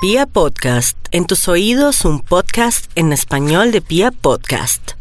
Pia Podcast, en tus oídos un podcast en español de Pia Podcast.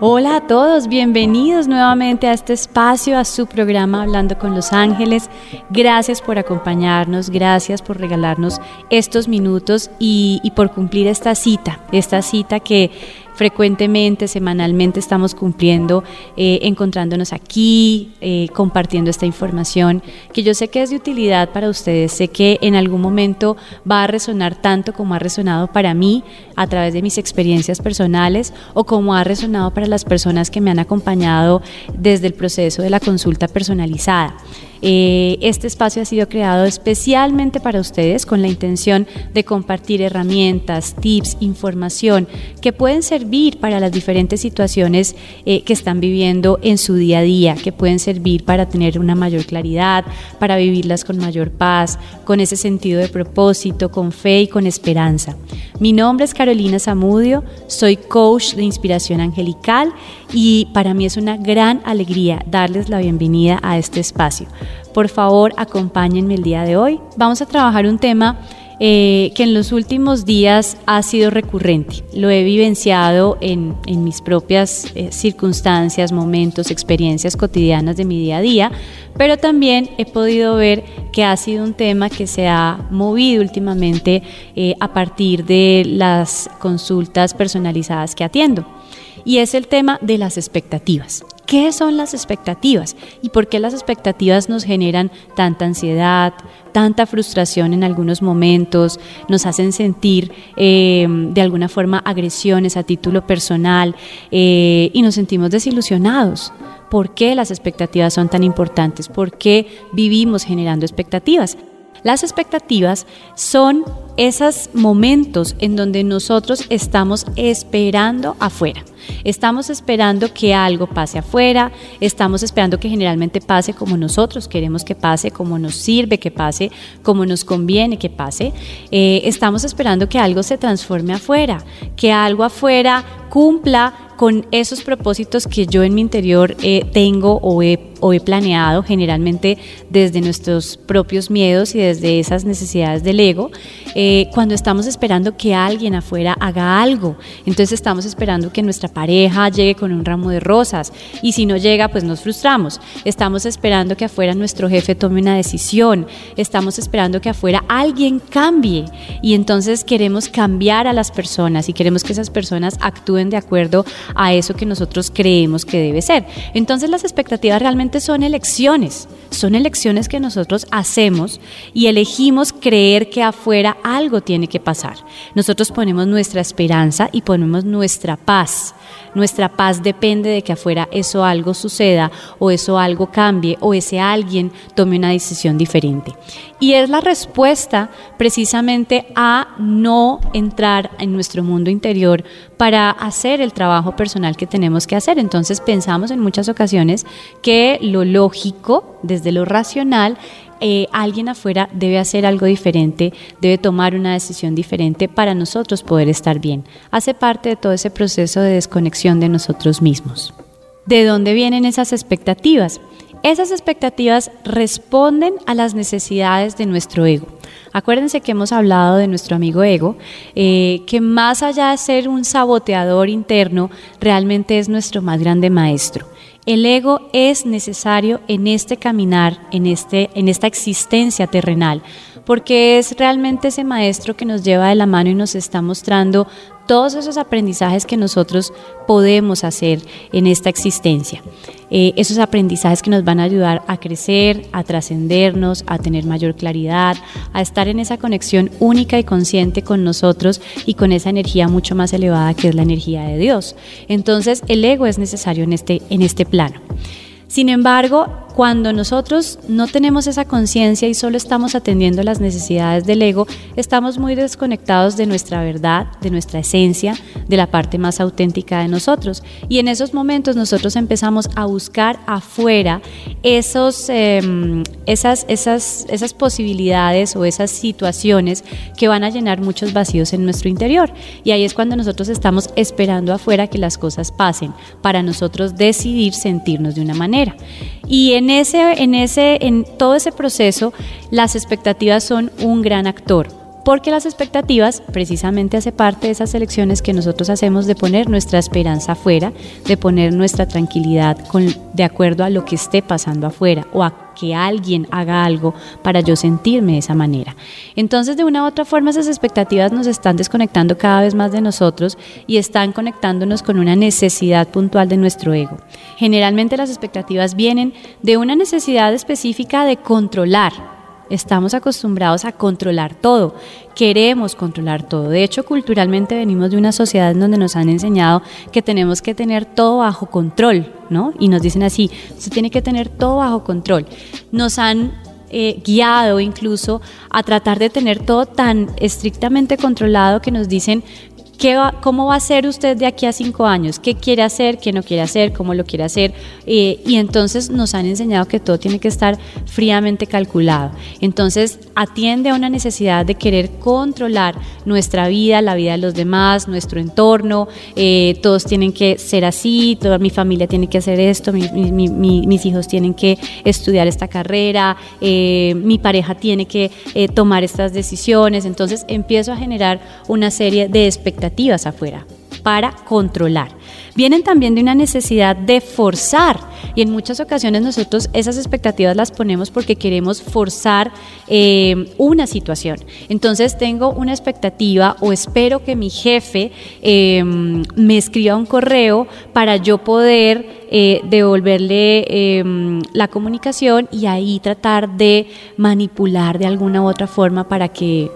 Hola a todos, bienvenidos nuevamente a este espacio, a su programa Hablando con los Ángeles. Gracias por acompañarnos, gracias por regalarnos estos minutos y, y por cumplir esta cita, esta cita que frecuentemente, semanalmente estamos cumpliendo, eh, encontrándonos aquí, eh, compartiendo esta información que yo sé que es de utilidad para ustedes, sé que en algún momento va a resonar tanto como ha resonado para mí a través de mis experiencias personales o como ha resonado para las personas que me han acompañado desde el proceso de la consulta personalizada. Eh, este espacio ha sido creado especialmente para ustedes con la intención de compartir herramientas, tips, información que pueden servir para las diferentes situaciones eh, que están viviendo en su día a día, que pueden servir para tener una mayor claridad, para vivirlas con mayor paz, con ese sentido de propósito, con fe y con esperanza. Mi nombre es Carolina Zamudio, soy coach de inspiración angelical y para mí es una gran alegría darles la bienvenida a este espacio. Por favor, acompáñenme el día de hoy. Vamos a trabajar un tema eh, que en los últimos días ha sido recurrente. Lo he vivenciado en, mis propias eh, circunstancias, momentos, experiencias cotidianas de mi día a día, pero también he podido ver que ha sido un tema que se ha movido últimamente eh, a partir de las consultas personalizadas que atiendo. Y es el tema de las expectativas. ¿Qué son las expectativas y por qué las expectativas nos generan tanta ansiedad, tanta frustración en algunos momentos, nos hacen sentir eh, de alguna forma agresiones a título personal eh, y nos sentimos desilusionados? ¿Por qué las expectativas son tan importantes? ¿Por qué vivimos generando expectativas? Las expectativas son esos momentos en donde nosotros estamos esperando afuera. Estamos esperando que algo pase afuera, estamos esperando que generalmente pase como nosotros queremos que pase, como nos sirve que pase, como nos conviene que pase. Eh, estamos esperando que algo se transforme afuera, que algo afuera cumpla con esos propósitos que yo en mi interior eh, tengo o he, planeado generalmente desde nuestros propios miedos y desde esas necesidades del ego, cuando estamos esperando que alguien afuera haga algo. Entonces estamos esperando que nuestra pareja llegue con un ramo de rosas y si no llega, pues nos frustramos. Estamos esperando que afuera nuestro jefe tome una decisión, estamos esperando que afuera alguien cambie y entonces queremos cambiar a las personas y queremos que esas personas actúen de acuerdo a eso que nosotros creemos que debe ser. Entonces las expectativas realmente son elecciones, son elecciones que nosotros hacemos y elegimos creer que afuera algo tiene que pasar. Nosotros ponemos nuestra esperanza y ponemos nuestra paz. Nuestra paz depende de que afuera eso algo suceda o eso algo cambie o ese alguien tome una decisión diferente. Y es la respuesta precisamente a no entrar en nuestro mundo interior para hacer el trabajo personal que tenemos que hacer. Entonces pensamos en muchas ocasiones que lo lógico, desde lo racional, eh, alguien afuera debe hacer algo diferente, debe tomar una decisión diferente para nosotros poder estar bien. Hace parte de todo ese proceso de desconexión de nosotros mismos. ¿De dónde vienen esas expectativas? Esas expectativas responden a las necesidades de nuestro ego. Acuérdense que hemos hablado de nuestro amigo ego, eh, que más allá de ser un saboteador interno, realmente es nuestro más grande maestro. El ego es necesario en este caminar, en, este, en esta existencia terrenal, porque es realmente ese maestro que nos lleva de la mano y nos está mostrando todos esos aprendizajes que nosotros podemos hacer en esta existencia. Eh, esos aprendizajes que nos van a ayudar a crecer, a trascendernos, a tener mayor claridad, a estar en esa conexión única y consciente con nosotros y con esa energía mucho más elevada que es la energía de Dios. Entonces el ego es necesario en este, en este plano. Sin embargo, cuando nosotros no tenemos esa conciencia y solo estamos atendiendo las necesidades del ego, estamos muy desconectados de nuestra verdad, de nuestra esencia, de la parte más auténtica de nosotros. Y en esos momentos nosotros empezamos a buscar afuera esos, em, esas, esas, esas posibilidades o esas situaciones que van a llenar muchos vacíos en nuestro interior. Y ahí es cuando nosotros estamos esperando afuera que las cosas pasen para nosotros decidir sentirnos de una manera. Y en ese, en ese, en todo ese proceso, las expectativas son un gran actor porque las expectativas precisamente hace parte de esas elecciones que nosotros hacemos de poner nuestra esperanza afuera, de poner nuestra tranquilidad de acuerdo a lo que esté pasando afuera o a que alguien haga algo para yo sentirme de esa manera. Entonces, de una u otra forma, esas expectativas nos están desconectando cada vez más de nosotros y están conectándonos con una necesidad puntual de nuestro ego. Generalmente las expectativas vienen de una necesidad específica de controlar, Estamos acostumbrados a controlar todo, queremos controlar todo. De hecho, culturalmente venimos de una sociedad en donde nos han enseñado que tenemos que tener todo bajo control, ¿no? Y nos dicen así, se tiene que tener todo bajo control. Nos han eh, guiado incluso a tratar de tener todo tan estrictamente controlado que nos dicen ¿Cómo va a ser usted de aquí a cinco años? ¿Qué quiere hacer? ¿Qué no quiere hacer? ¿Cómo lo quiere hacer? Eh, y entonces nos han enseñado que todo tiene que estar fríamente calculado. Entonces atiende a una necesidad de querer controlar nuestra vida, la vida de los demás, nuestro entorno. Eh, todos tienen que ser así, toda mi familia tiene que hacer esto, mis hijos tienen que estudiar esta carrera, eh, mi pareja tiene que tomar estas decisiones. Entonces empiezo a generar una serie de expectativas afuera para controlar. Vienen también de una necesidad de forzar y en muchas ocasiones nosotros esas expectativas las ponemos porque queremos forzar eh, una situación. Entonces tengo una expectativa o espero que mi jefe em, me escriba un correo para yo poder eh, devolverle em, la comunicación y ahí tratar de manipular de alguna u otra forma para que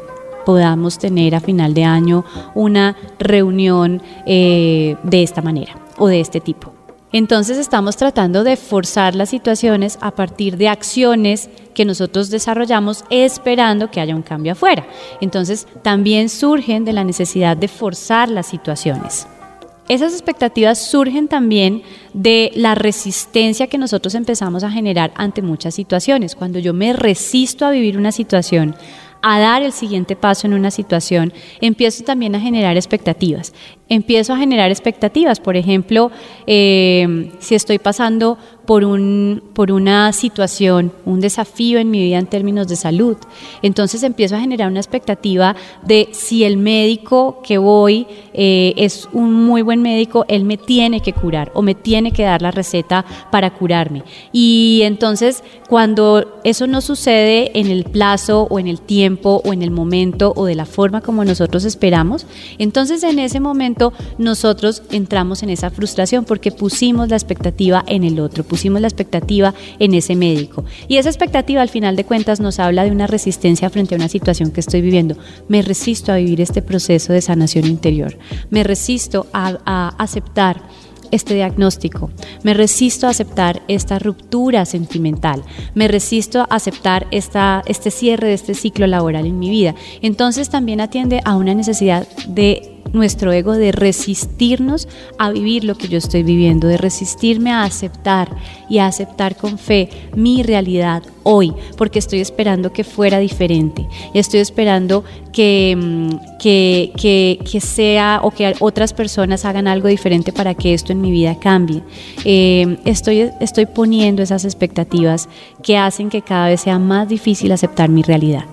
podamos tener a final de año una reunión eh, de esta manera o de este tipo. Entonces estamos tratando de forzar las situaciones a partir de acciones que nosotros desarrollamos esperando que haya un cambio afuera. Entonces también surgen de la necesidad de forzar las situaciones. Esas expectativas surgen también de la resistencia que nosotros empezamos a generar ante muchas situaciones. Cuando yo me resisto a vivir una situación, a dar el siguiente paso en una situación, empiezo también a generar expectativas. Empiezo a generar expectativas, por ejemplo, eh, si estoy pasando por, un, por una situación, un desafío en mi vida en términos de salud. Entonces empiezo a generar una expectativa de si el médico que voy eh, es un muy buen médico, él me tiene que curar o me tiene que dar la receta para curarme. Y entonces cuando eso no sucede en el plazo o en el tiempo o en el momento o de la forma como nosotros esperamos, entonces en ese momento nosotros entramos en esa frustración porque pusimos la expectativa en el otro pusimos la expectativa en ese médico. Y esa expectativa al final de cuentas nos habla de una resistencia frente a una situación que estoy viviendo. Me resisto a vivir este proceso de sanación interior. Me resisto a, aceptar este diagnóstico, me resisto a aceptar esta ruptura sentimental, me resisto a aceptar esta, este cierre de este ciclo laboral en mi vida. Entonces también atiende a una necesidad de nuestro ego de resistirnos a vivir lo que yo estoy viviendo, de resistirme a aceptar y a aceptar con fe mi realidad hoy, porque estoy esperando que fuera diferente, estoy esperando que, mm, que, que, sea o que otras personas hagan algo diferente para que esto en mi vida cambie. Eh, estoy, estoy poniendo esas expectativas que hacen que cada vez sea más difícil aceptar mi realidad.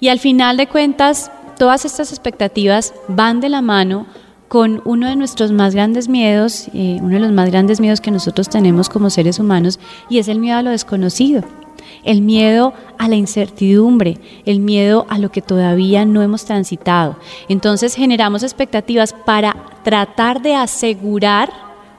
Y al final de cuentas, todas estas expectativas van de la mano con uno de nuestros más grandes miedos, eh, uno de los más grandes miedos que nosotros tenemos como seres humanos, y es el miedo a lo desconocido, el miedo a la incertidumbre, el miedo a lo que todavía no hemos transitado. Entonces generamos expectativas para tratar de asegurar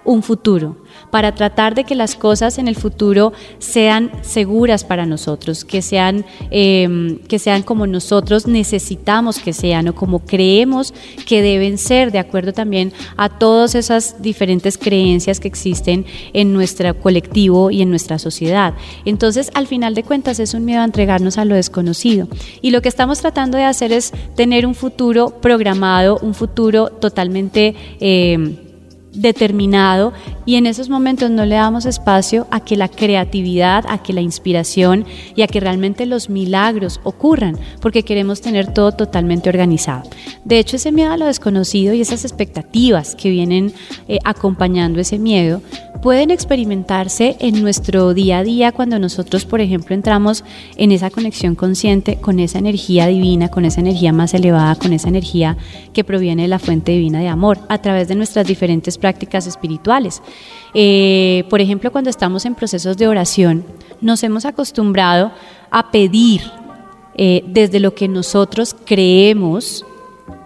un futuro, para tratar de que las cosas en el futuro sean seguras para nosotros, que sean, em, que sean como nosotros necesitamos que sean o como creemos que deben ser, de acuerdo también a todas esas diferentes creencias que existen en nuestro colectivo y en nuestra sociedad. Entonces, al final de cuentas, es un miedo a entregarnos a lo desconocido. Y lo que estamos tratando de hacer es tener un futuro programado, un futuro totalmente... Em, determinado y en esos momentos no le damos espacio a que la creatividad, a que la inspiración y a que realmente los milagros ocurran, porque queremos tener todo totalmente organizado. De hecho, ese miedo a lo desconocido y esas expectativas que vienen eh, acompañando ese miedo pueden experimentarse en nuestro día a día cuando nosotros, por ejemplo, entramos en esa conexión consciente con esa energía divina, con esa energía más elevada, con esa energía que proviene de la fuente divina de amor, a través de nuestras diferentes prácticas espirituales. Eh, por ejemplo, cuando estamos en procesos de oración, nos hemos acostumbrado a pedir eh, desde lo que nosotros creemos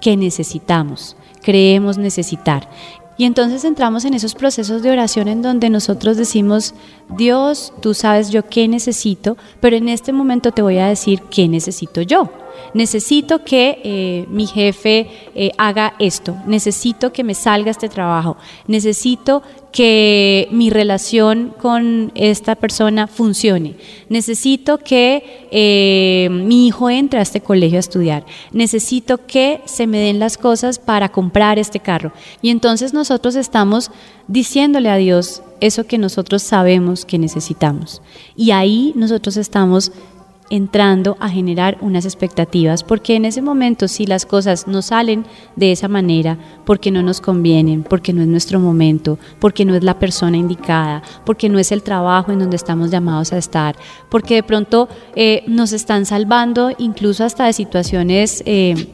que necesitamos, creemos necesitar. Y entonces entramos en esos procesos de oración en donde nosotros decimos, Dios, tú sabes yo qué necesito, pero en este momento te voy a decir qué necesito yo necesito que eh, mi jefe eh, haga esto, necesito que me salga este trabajo, necesito que mi relación con esta persona funcione, necesito que eh, mi hijo entre a este colegio a estudiar, necesito que se me den las cosas para comprar este carro. Y entonces nosotros estamos diciéndole a Dios eso que nosotros sabemos que necesitamos. Y ahí nosotros estamos entrando a generar unas expectativas, porque en ese momento si las cosas no salen de esa manera, porque no nos convienen, porque no es nuestro momento, porque no es la persona indicada, porque no es el trabajo en donde estamos llamados a estar, porque de pronto eh, nos están salvando incluso hasta de situaciones... Eh,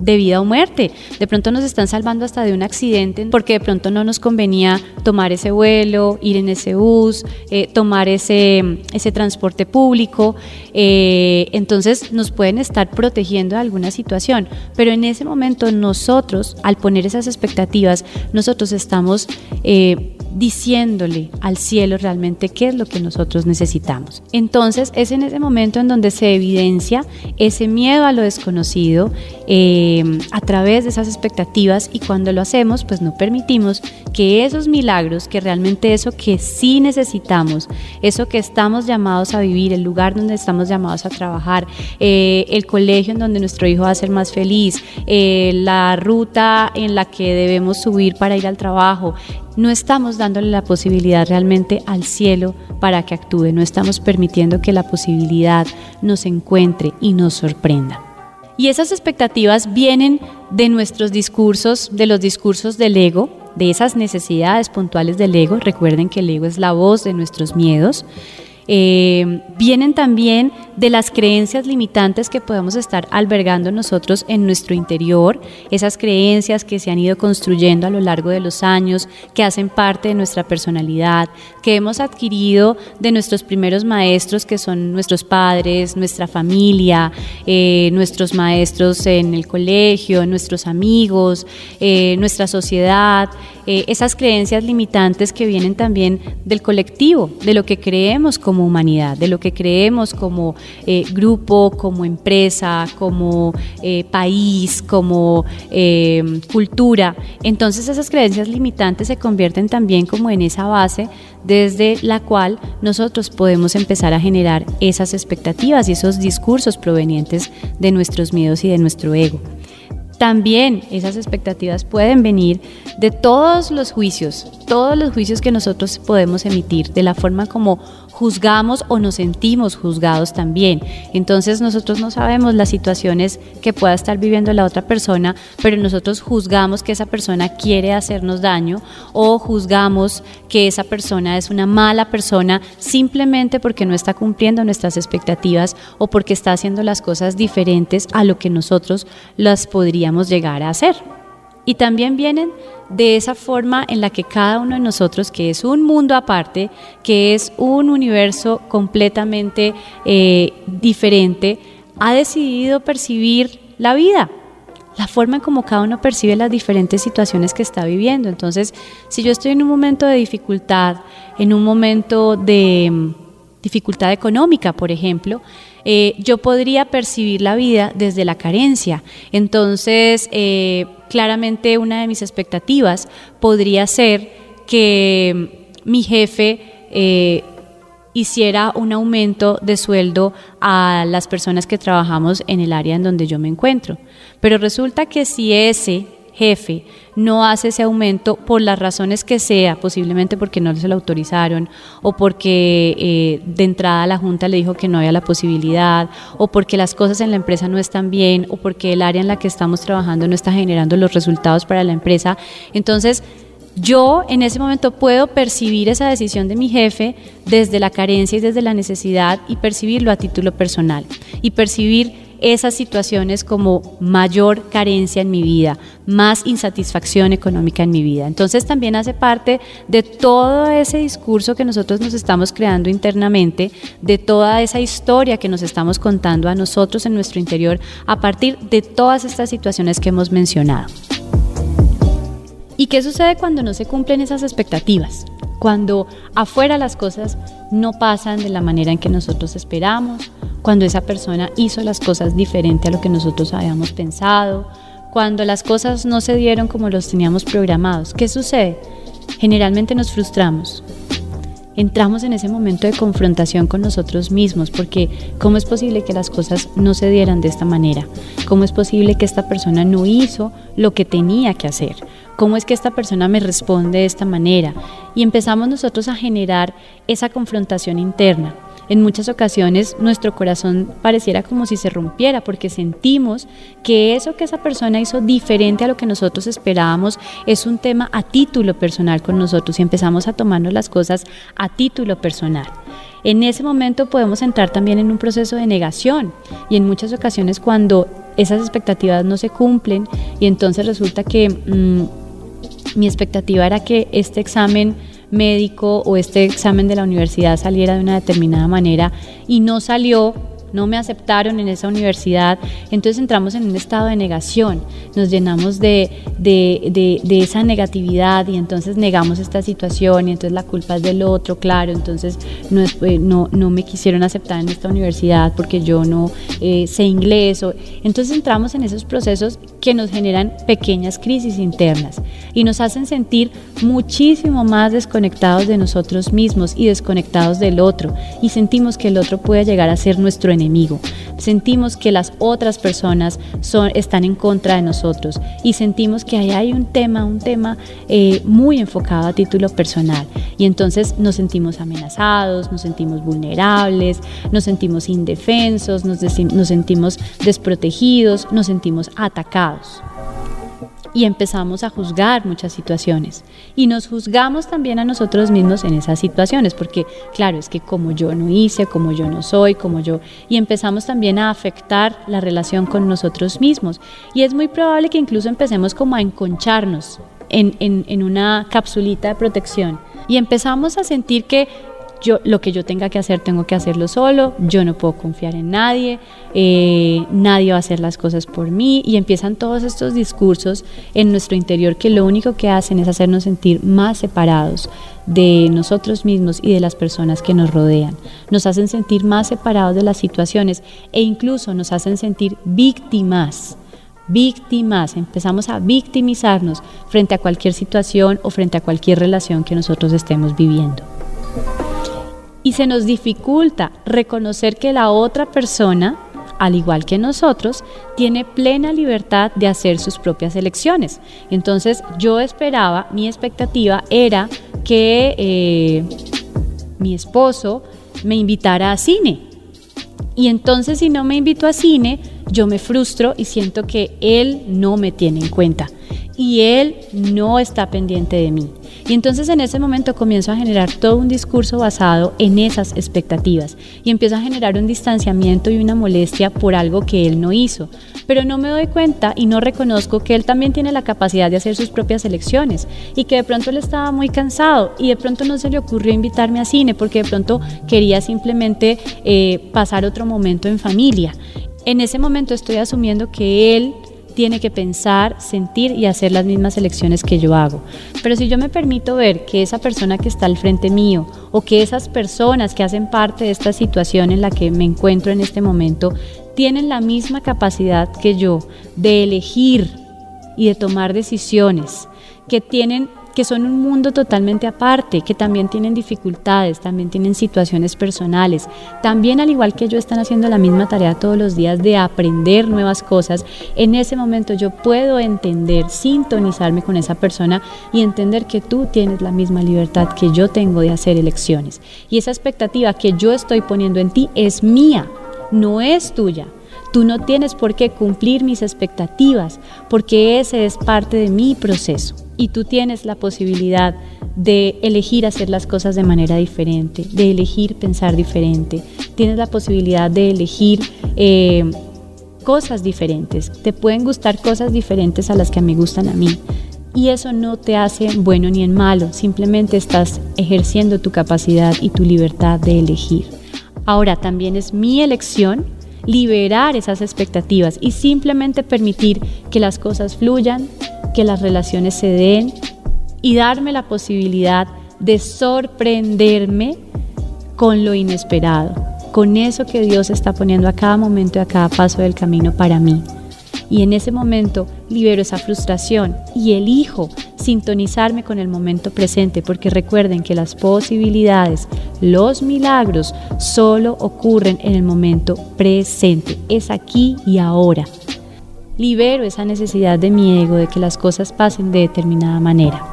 de vida o muerte. De pronto nos están salvando hasta de un accidente porque de pronto no nos convenía tomar ese vuelo, ir en ese bus, eh, tomar ese, ese transporte público. Eh, entonces nos pueden estar protegiendo de alguna situación. Pero en ese momento nosotros, al poner esas expectativas, nosotros estamos... Eh, diciéndole al cielo realmente qué es lo que nosotros necesitamos. Entonces es en ese momento en donde se evidencia ese miedo a lo desconocido eh, a través de esas expectativas y cuando lo hacemos pues no permitimos que esos milagros, que realmente eso que sí necesitamos, eso que estamos llamados a vivir, el lugar donde estamos llamados a trabajar, eh, el colegio en donde nuestro hijo va a ser más feliz, eh, la ruta en la que debemos subir para ir al trabajo, no estamos dándole la posibilidad realmente al cielo para que actúe, no estamos permitiendo que la posibilidad nos encuentre y nos sorprenda. Y esas expectativas vienen de nuestros discursos, de los discursos del ego, de esas necesidades puntuales del ego. Recuerden que el ego es la voz de nuestros miedos. Eh, vienen también de las creencias limitantes que podemos estar albergando nosotros en nuestro interior, esas creencias que se han ido construyendo a lo largo de los años, que hacen parte de nuestra personalidad, que hemos adquirido de nuestros primeros maestros, que son nuestros padres, nuestra familia, eh, nuestros maestros en el colegio, nuestros amigos, eh, nuestra sociedad, esas creencias limitantes que vienen también del colectivo, de lo que creemos como humanidad, de lo que creemos como eh, grupo, como empresa, como eh, país, como eh, cultura. Entonces esas creencias limitantes se convierten también como en esa base desde la cual nosotros podemos empezar a generar esas expectativas y esos discursos provenientes de nuestros miedos y de nuestro ego. También esas expectativas pueden venir de todos los juicios, todos los juicios que nosotros podemos emitir, de la forma como juzgamos o nos sentimos juzgados también. Entonces nosotros no sabemos las situaciones que pueda estar viviendo la otra persona, pero nosotros juzgamos que esa persona quiere hacernos daño o juzgamos que esa persona es una mala persona simplemente porque no está cumpliendo nuestras expectativas o porque está haciendo las cosas diferentes a lo que nosotros las podríamos llegar a hacer. Y también vienen de esa forma en la que cada uno de nosotros, que es un mundo aparte, que es un universo completamente eh, diferente, ha decidido percibir la vida, la forma en como cada uno percibe las diferentes situaciones que está viviendo. Entonces, si yo estoy en un momento de dificultad, en un momento de mm, dificultad económica, por ejemplo, eh, yo podría percibir la vida desde la carencia. Entonces, eh, claramente una de mis expectativas podría ser que mi jefe eh, hiciera un aumento de sueldo a las personas que trabajamos en el área en donde yo me encuentro. Pero resulta que si ese jefe no hace ese aumento por las razones que sea, posiblemente porque no se lo autorizaron o porque eh, de entrada la Junta le dijo que no había la posibilidad o porque las cosas en la empresa no están bien o porque el área en la que estamos trabajando no está generando los resultados para la empresa. Entonces, yo en ese momento puedo percibir esa decisión de mi jefe desde la carencia y desde la necesidad y percibirlo a título personal y percibir esas situaciones como mayor carencia en mi vida, más insatisfacción económica en mi vida. Entonces también hace parte de todo ese discurso que nosotros nos estamos creando internamente, de toda esa historia que nos estamos contando a nosotros en nuestro interior a partir de todas estas situaciones que hemos mencionado. ¿Y qué sucede cuando no se cumplen esas expectativas? Cuando afuera las cosas no pasan de la manera en que nosotros esperamos, cuando esa persona hizo las cosas diferente a lo que nosotros habíamos pensado, cuando las cosas no se dieron como los teníamos programados. ¿Qué sucede? Generalmente nos frustramos. Entramos en ese momento de confrontación con nosotros mismos porque ¿cómo es posible que las cosas no se dieran de esta manera? ¿Cómo es posible que esta persona no hizo lo que tenía que hacer? ¿Cómo es que esta persona me responde de esta manera? Y empezamos nosotros a generar esa confrontación interna en muchas ocasiones nuestro corazón pareciera como si se rompiera porque sentimos que eso que esa persona hizo diferente a lo que nosotros esperábamos es un tema a título personal con nosotros y empezamos a tomarnos las cosas a título personal. En ese momento podemos entrar también en un proceso de negación y en muchas ocasiones cuando esas expectativas no se cumplen y entonces resulta que mm, mi expectativa era que este examen médico o este examen de la universidad saliera de una determinada manera y no salió no me aceptaron en esa universidad, entonces entramos en un estado de negación, nos llenamos de, esa negatividad y entonces negamos esta situación y entonces la culpa es del otro, claro, entonces no, eh, no, no me quisieron aceptar en esta universidad porque yo no eh, sé inglés, o, entonces entramos en esos procesos que nos generan pequeñas crisis internas y nos hacen sentir muchísimo más desconectados de nosotros mismos y desconectados del otro y sentimos que el otro puede llegar a ser nuestro enemigo. Sentimos que las otras personas son, están en contra de nosotros y sentimos que ahí hay un tema, un tema eh, muy enfocado a título personal. Y entonces nos sentimos amenazados, nos sentimos vulnerables, nos sentimos indefensos, nos, nos sentimos desprotegidos, nos sentimos atacados y empezamos a juzgar muchas situaciones. Y nos juzgamos también a nosotros mismos en esas situaciones, porque claro, es que como yo no hice, como yo no soy, como yo... Y empezamos también a afectar la relación con nosotros mismos. Y es muy probable que incluso empecemos como a enconcharnos en, en, en una capsulita de protección. Y empezamos a sentir que yo lo que yo tenga que hacer tengo que hacerlo solo, yo no puedo confiar en nadie, eh, nadie va a hacer las cosas por mí y empiezan todos estos discursos en nuestro interior que lo único que hacen es hacernos sentir más separados de nosotros mismos y de las personas que nos rodean. Nos hacen sentir más separados de las situaciones e incluso nos hacen sentir víctimas víctimas, empezamos a victimizarnos frente a cualquier situación o frente a cualquier relación que nosotros estemos viviendo y se nos dificulta reconocer que la otra persona, al igual que nosotros, tiene plena libertad de hacer sus propias elecciones. Entonces yo esperaba, mi expectativa era que eh, mi esposo me invitara a cine. Y entonces si no me invito a cine, yo me frustro y siento que él no me tiene en cuenta y él no está pendiente de mí. Y entonces en ese momento comienzo a generar todo un discurso basado en esas expectativas y empiezo a generar un distanciamiento y una molestia por algo que él no hizo. Pero no me doy cuenta y no reconozco que él también tiene la capacidad de hacer sus propias elecciones y que de pronto él estaba muy cansado y de pronto no se le ocurrió invitarme a cine porque de pronto quería simplemente eh, pasar otro momento en familia. En ese momento estoy asumiendo que él tiene que pensar, sentir y hacer las mismas elecciones que yo hago. Pero si yo me permito ver que esa persona que está al frente mío o que esas personas que hacen parte de esta situación en la que me encuentro en este momento tienen la misma capacidad que yo de elegir y de tomar decisiones, que tienen que son un mundo totalmente aparte, que también tienen dificultades, también tienen situaciones personales, también al igual que yo están haciendo la misma tarea todos los días de aprender nuevas cosas, en ese momento yo puedo entender, sintonizarme con esa persona y entender que tú tienes la misma libertad que yo tengo de hacer elecciones. Y esa expectativa que yo estoy poniendo en ti es mía, no es tuya. Tú no tienes por qué cumplir mis expectativas, porque ese es parte de mi proceso. Y tú tienes la posibilidad de elegir hacer las cosas de manera diferente, de elegir pensar diferente. Tienes la posibilidad de elegir eh, cosas diferentes. Te pueden gustar cosas diferentes a las que me gustan a mí. Y eso no te hace bueno ni en malo, simplemente estás ejerciendo tu capacidad y tu libertad de elegir. Ahora también es mi elección liberar esas expectativas y simplemente permitir que las cosas fluyan, que las relaciones se den y darme la posibilidad de sorprenderme con lo inesperado, con eso que Dios está poniendo a cada momento y a cada paso del camino para mí. Y en ese momento libero esa frustración y elijo sintonizarme con el momento presente, porque recuerden que las posibilidades, los milagros, solo ocurren en el momento presente. Es aquí y ahora. Libero esa necesidad de mi ego de que las cosas pasen de determinada manera.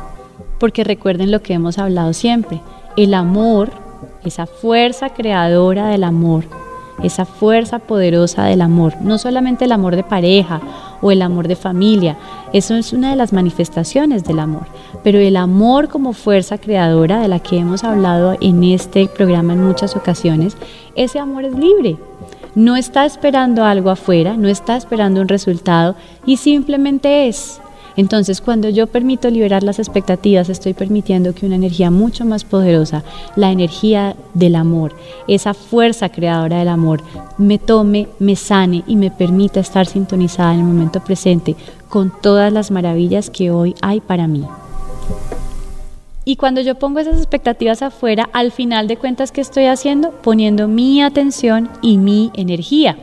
Porque recuerden lo que hemos hablado siempre. El amor, esa fuerza creadora del amor, esa fuerza poderosa del amor, no solamente el amor de pareja o el amor de familia, eso es una de las manifestaciones del amor, pero el amor como fuerza creadora de la que hemos hablado en este programa en muchas ocasiones, ese amor es libre. No está esperando algo afuera, no está esperando un resultado y simplemente es. Entonces, cuando yo permito liberar las expectativas, estoy permitiendo que una energía mucho más poderosa, la energía del amor, esa fuerza creadora del amor, me tome, me sane y me permita estar sintonizada en el momento presente con todas las maravillas que hoy hay para mí. Y cuando yo pongo esas expectativas afuera, al final de cuentas, ¿qué estoy haciendo? Poniendo mi atención y mi energía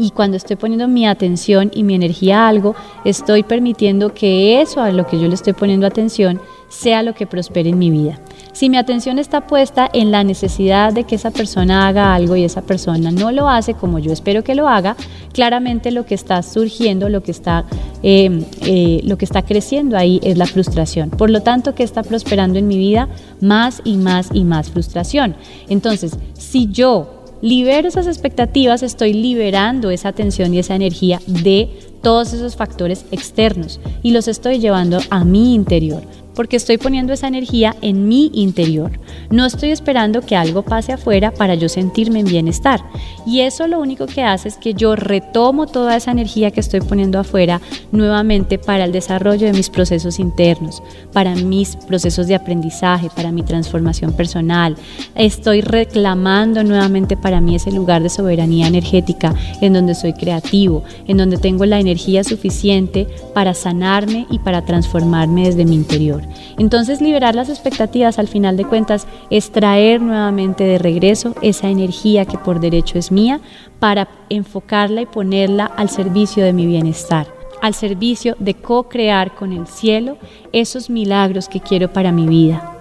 y cuando estoy poniendo mi atención y mi energía a algo, estoy permitiendo que eso a lo que yo le estoy poniendo atención sea lo que prospere en mi vida. Si mi atención está puesta en la necesidad de que esa persona haga algo y esa persona no lo hace como yo espero que lo haga, claramente lo que está surgiendo, lo que está, em, eh, lo que está creciendo ahí es la frustración. Por lo tanto, ¿qué está prosperando en mi vida? Más y más y más frustración. Entonces, si yo libero esas expectativas, estoy liberando esa atención y esa energía de todos esos factores externos y los estoy llevando a mi interior porque estoy poniendo esa energía en mi interior. No estoy esperando que algo pase afuera para yo sentirme en bienestar. Y eso lo único que hace es que yo retomo toda esa energía que estoy poniendo afuera nuevamente para el desarrollo de mis procesos internos, para mis procesos de aprendizaje, para mi transformación personal. Estoy reclamando nuevamente para mí ese lugar de soberanía energética en donde soy creativo, en donde tengo la energía suficiente para sanarme y para transformarme desde mi interior. Entonces liberar las expectativas al final de cuentas es traer nuevamente de regreso esa energía que por derecho es mía para enfocarla y ponerla al servicio de mi bienestar al servicio de co-crear con el cielo esos milagros que quiero para mi vida,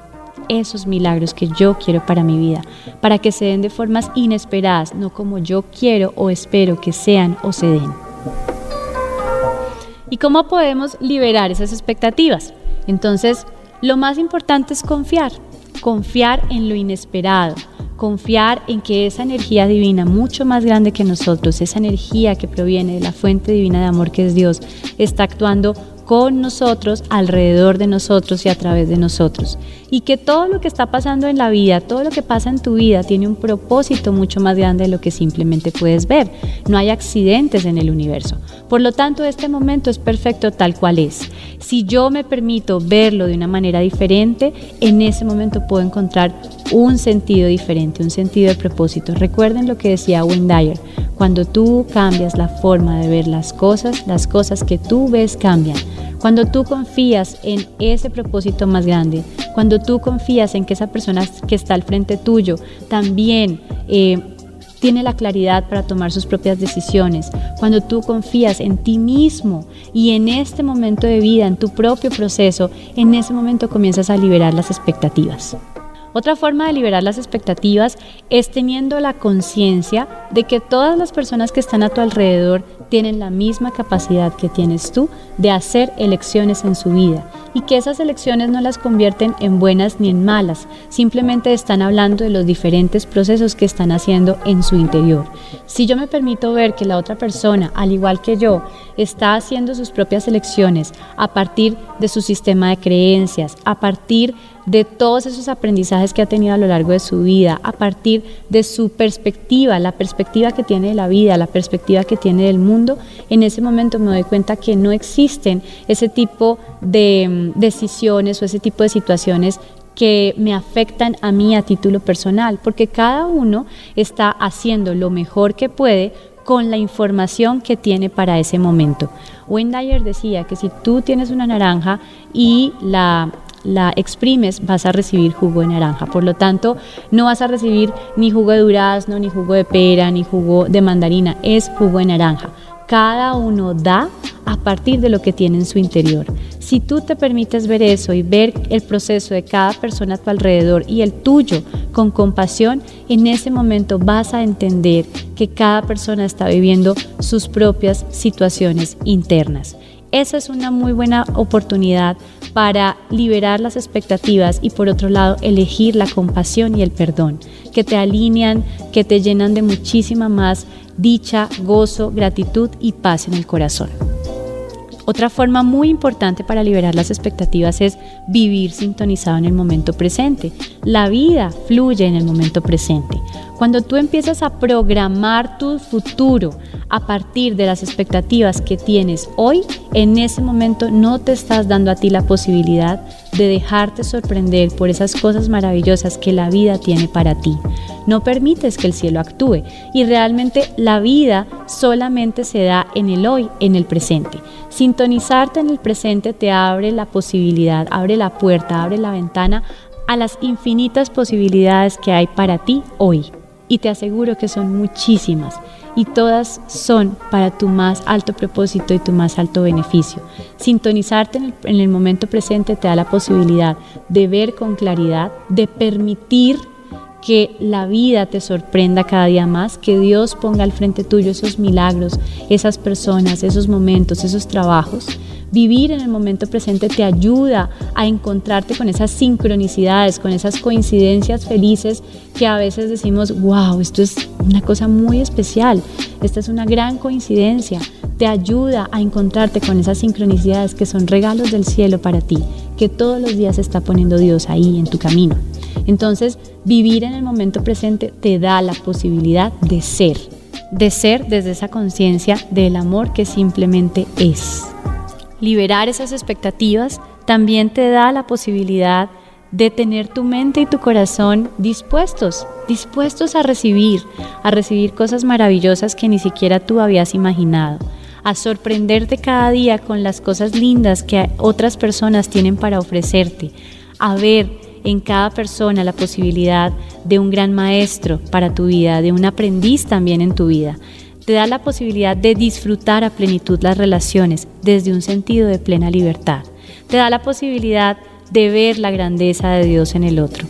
esos milagros que yo quiero para mi vida, para que se den de formas inesperadas, no como yo quiero o espero que sean o se den. ¿Y cómo podemos liberar esas expectativas? Entonces, lo más importante es confiar, confiar en lo inesperado, confiar en que esa energía divina, mucho más grande que nosotros, esa energía que proviene de la fuente divina de amor que es Dios, está actuando con nosotros, alrededor de nosotros y a través de nosotros. Y que todo lo que está pasando en la vida, todo lo que pasa en tu vida tiene un propósito mucho más grande de lo que simplemente puedes ver. No hay accidentes en el universo. Por lo tanto, este momento es perfecto tal cual es. Si yo me permito verlo de una manera diferente, en ese momento puedo encontrar un sentido diferente, un sentido de propósito. Recuerden lo que decía Wayne Dyer, cuando tú cambias la forma de ver las cosas, las cosas que tú ves cambian. Cuando tú confías en ese propósito más grande, cuando tú confías en que esa persona que está al frente tuyo también eh, tiene la claridad para tomar sus propias decisiones, cuando tú confías en ti mismo y en este momento de vida, en tu propio proceso, en ese momento comienzas a liberar las expectativas. Otra forma de liberar las expectativas es teniendo la conciencia de que todas las personas que están a tu alrededor tienen la misma capacidad que tienes tú de hacer elecciones en su vida y que esas elecciones no las convierten en buenas ni en malas, simplemente están hablando de los diferentes procesos que están haciendo en su interior. Si yo me permito ver que la otra persona, al igual que yo, está haciendo sus propias elecciones a partir de su sistema de creencias, a partir de todos esos aprendizajes que ha tenido a lo largo de su vida, a partir de su perspectiva, la perspectiva que tiene de la vida, la perspectiva que tiene del mundo, en ese momento me doy cuenta que no existen ese tipo de mm, decisiones o ese tipo de situaciones que me afectan a mí a título personal, porque cada uno está haciendo lo mejor que puede con la información que tiene para ese momento. Wayne Dyer decía que si tú tienes una naranja y la exprimes, vas a recibir jugo de naranja. Por lo tanto, no vas a recibir ni jugo de durazno, ni jugo de pera, ni jugo de mandarina, es jugo de naranja. Cada uno da a partir de lo que tiene en su interior. Si tú te permites ver eso y ver el proceso de cada persona a tu alrededor y el tuyo con compasión, en ese momento vas a entender que cada persona está viviendo sus propias situaciones internas. Esa es una muy buena oportunidad para liberar las expectativas y por otro lado elegir la compasión y el perdón, que te alinean, que te llenan de muchísima más dicha, gozo, gratitud y paz en el corazón. Otra forma muy importante para liberar las expectativas es vivir sintonizado en el momento presente. La vida fluye en el momento presente. Cuando tú empiezas a programar tu futuro a partir de las expectativas que tienes hoy, en ese momento no te estás dando a ti la posibilidad de dejarte sorprender por esas cosas maravillosas que la vida tiene para ti. No permites que el cielo actúe y realmente la vida solamente se da en el hoy, en el presente. Sintonizarte en el presente te abre la posibilidad, abre la puerta, abre la ventana a las infinitas posibilidades que hay para ti hoy y te aseguro que son muchísimas y todas son para tu más alto propósito y tu más alto beneficio. Sintonizarte en el, momento presente te da la posibilidad de ver con claridad, de permitir que la vida te sorprenda cada día más, que Dios ponga al frente tuyo esos milagros, esas personas, esos momentos, esos trabajos Vivir en el momento presente te ayuda a encontrarte con esas sincronicidades, con esas coincidencias felices que a veces decimos, wow, esto es una cosa muy especial, esta es una gran coincidencia. Te ayuda a encontrarte con esas sincronicidades que son regalos del cielo para ti, que todos los días está poniendo Dios ahí en tu camino. Entonces, vivir en el momento presente te da la posibilidad de ser, de ser desde esa conciencia del amor que simplemente es liberar esas expectativas también te da la posibilidad de tener tu mente y tu corazón dispuestos, dispuestos a recibir, a recibir cosas maravillosas que ni siquiera tú habías imaginado, a sorprenderte cada día con las cosas lindas que otras personas tienen para ofrecerte, a ver en cada persona la posibilidad de un gran maestro para tu vida, de un aprendiz también en tu vida te da la posibilidad de disfrutar a plenitud las relaciones desde un sentido de plena libertad. Te da la posibilidad de ver la grandeza de Dios en el otro.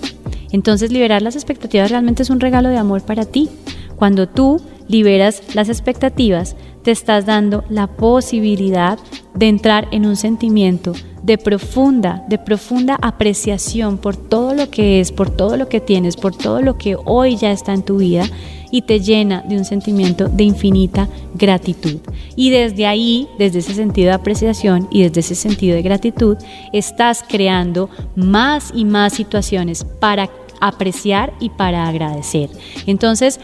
Entonces liberar las expectativas realmente es un regalo de amor para ti. Cuando tú liberas las expectativas, te estás dando la posibilidad de entrar en un sentimiento de profunda, de profunda apreciación por todo lo que es, por todo lo que tienes, por todo lo que hoy ya está en tu vida y te llena de un sentimiento de infinita gratitud. Y desde ahí, desde ese sentido de apreciación y desde ese sentido de gratitud, estás creando más y más situaciones para apreciar y para agradecer. Entonces,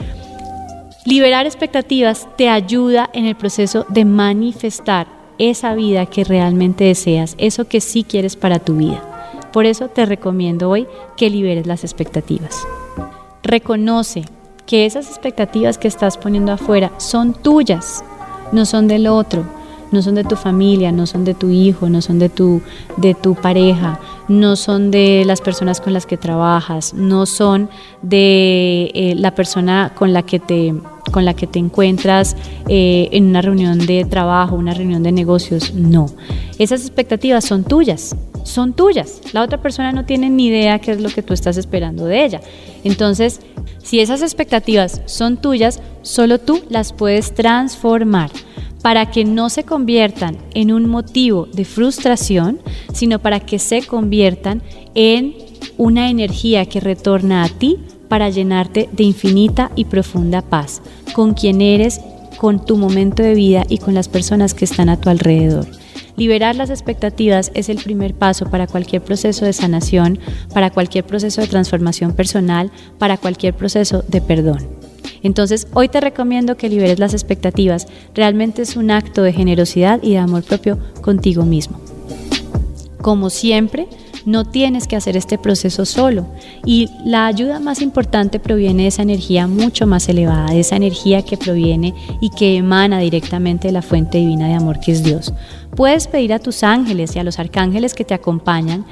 liberar expectativas te ayuda en el proceso de manifestar esa vida que realmente deseas, eso que sí quieres para tu vida. Por eso te recomiendo hoy que liberes las expectativas. Reconoce que esas expectativas que estás poniendo afuera son tuyas, no son del otro, no son de tu familia, no son de tu hijo, no son de tu, de tu pareja, no son de las personas con las que trabajas, no son de eh, la persona con la que te, con la que te encuentras eh, en una reunión de trabajo, una reunión de negocios, no. Esas expectativas son tuyas, son tuyas. La otra persona no tiene ni idea qué es lo que tú estás esperando de ella. Entonces, si esas expectativas son tuyas, solo tú las puedes transformar. Para que no se conviertan en un motivo de frustración, sino para que se conviertan en una energía que retorna a ti para llenarte de infinita y profunda paz, con quien eres, con tu momento de vida y con las personas que están a tu alrededor. Liberar las expectativas es el primer paso para cualquier proceso de sanación, para cualquier proceso de transformación personal, para cualquier proceso de perdón. Entonces, hoy te recomiendo que liberes las expectativas. Realmente es un acto de generosidad y de amor propio contigo mismo. Como siempre, no tienes que hacer este proceso solo y la ayuda más importante proviene de esa energía mucho más elevada, de esa energía que proviene y que emana directamente de la fuente divina de amor que es Dios. Puedes pedir a tus ángeles y a los arcángeles que te acompañan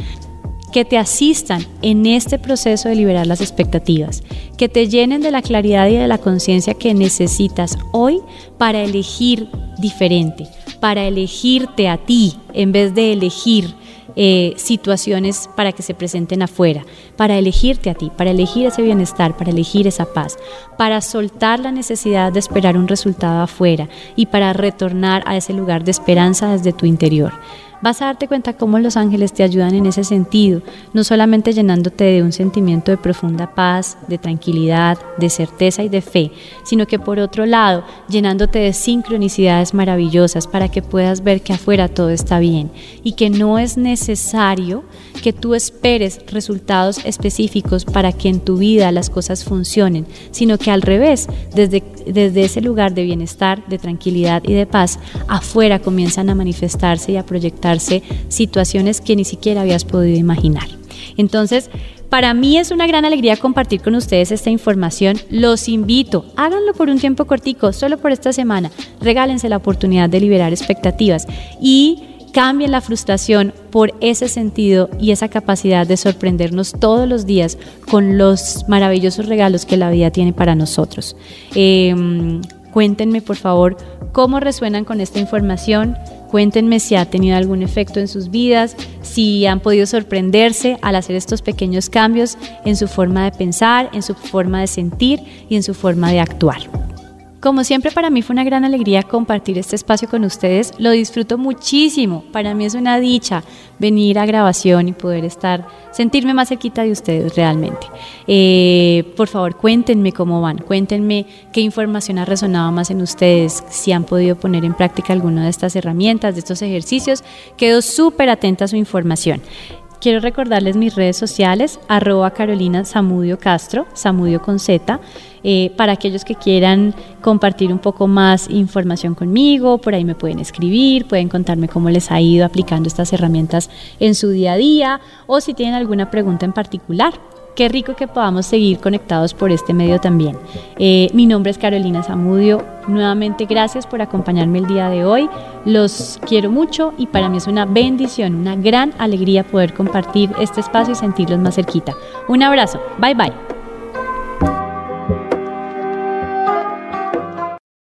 que te asistan en este proceso de liberar las expectativas, que te llenen de la claridad y de la conciencia que necesitas hoy para elegir diferente, para elegirte a ti en vez de elegir eh, situaciones para que se presenten afuera, para elegirte a ti, para elegir ese bienestar, para elegir esa paz, para soltar la necesidad de esperar un resultado afuera y para retornar a ese lugar de esperanza desde tu interior vas a darte cuenta cómo los ángeles te ayudan en ese sentido, no solamente llenándote de un sentimiento de profunda paz, de tranquilidad, de certeza y de fe, sino que por otro lado, llenándote de sincronicidades maravillosas para que puedas ver que afuera todo está bien y que no es necesario que tú esperes resultados específicos para que en tu vida las cosas funcionen, sino que al revés, desde, desde ese lugar de bienestar, de tranquilidad y de paz, afuera comienzan a manifestarse y a proyectar situaciones que ni siquiera habías podido imaginar. Entonces, para mí es una gran alegría compartir con ustedes esta información. Los invito, háganlo por un tiempo cortico, solo por esta semana. Regálense la oportunidad de liberar expectativas y cambien la frustración por ese sentido y esa capacidad de sorprendernos todos los días con los maravillosos regalos que la vida tiene para nosotros. Em, cuéntenme por favor cómo resuenan con esta información, Cuéntenme si ha tenido algún efecto en sus vidas, si han podido sorprenderse al hacer estos pequeños cambios en su forma de pensar, en su forma de sentir y en su forma de actuar. Como siempre para mí fue una gran alegría compartir este espacio con ustedes, lo disfruto muchísimo, para mí es una dicha venir a grabación y poder estar, sentirme más cerquita de ustedes realmente. Eh, por favor cuéntenme cómo van, cuéntenme qué información ha resonado más en ustedes, si han podido poner en práctica alguna de estas herramientas, de estos ejercicios, quedo súper atenta a su información. Quiero recordarles mis redes sociales, arroba Carolina Samudio Castro, Samudio con Z, eh, para aquellos que quieran compartir un poco más información conmigo, por ahí me pueden escribir, pueden contarme cómo les ha ido aplicando estas herramientas en su día a día o si tienen alguna pregunta en particular. Qué rico que podamos seguir conectados por este medio también. Eh, mi nombre es Carolina Zamudio. Nuevamente gracias por acompañarme el día de hoy. Los quiero mucho y para mí es una bendición, una gran alegría poder compartir este espacio y sentirlos más cerquita. Un abrazo. Bye bye.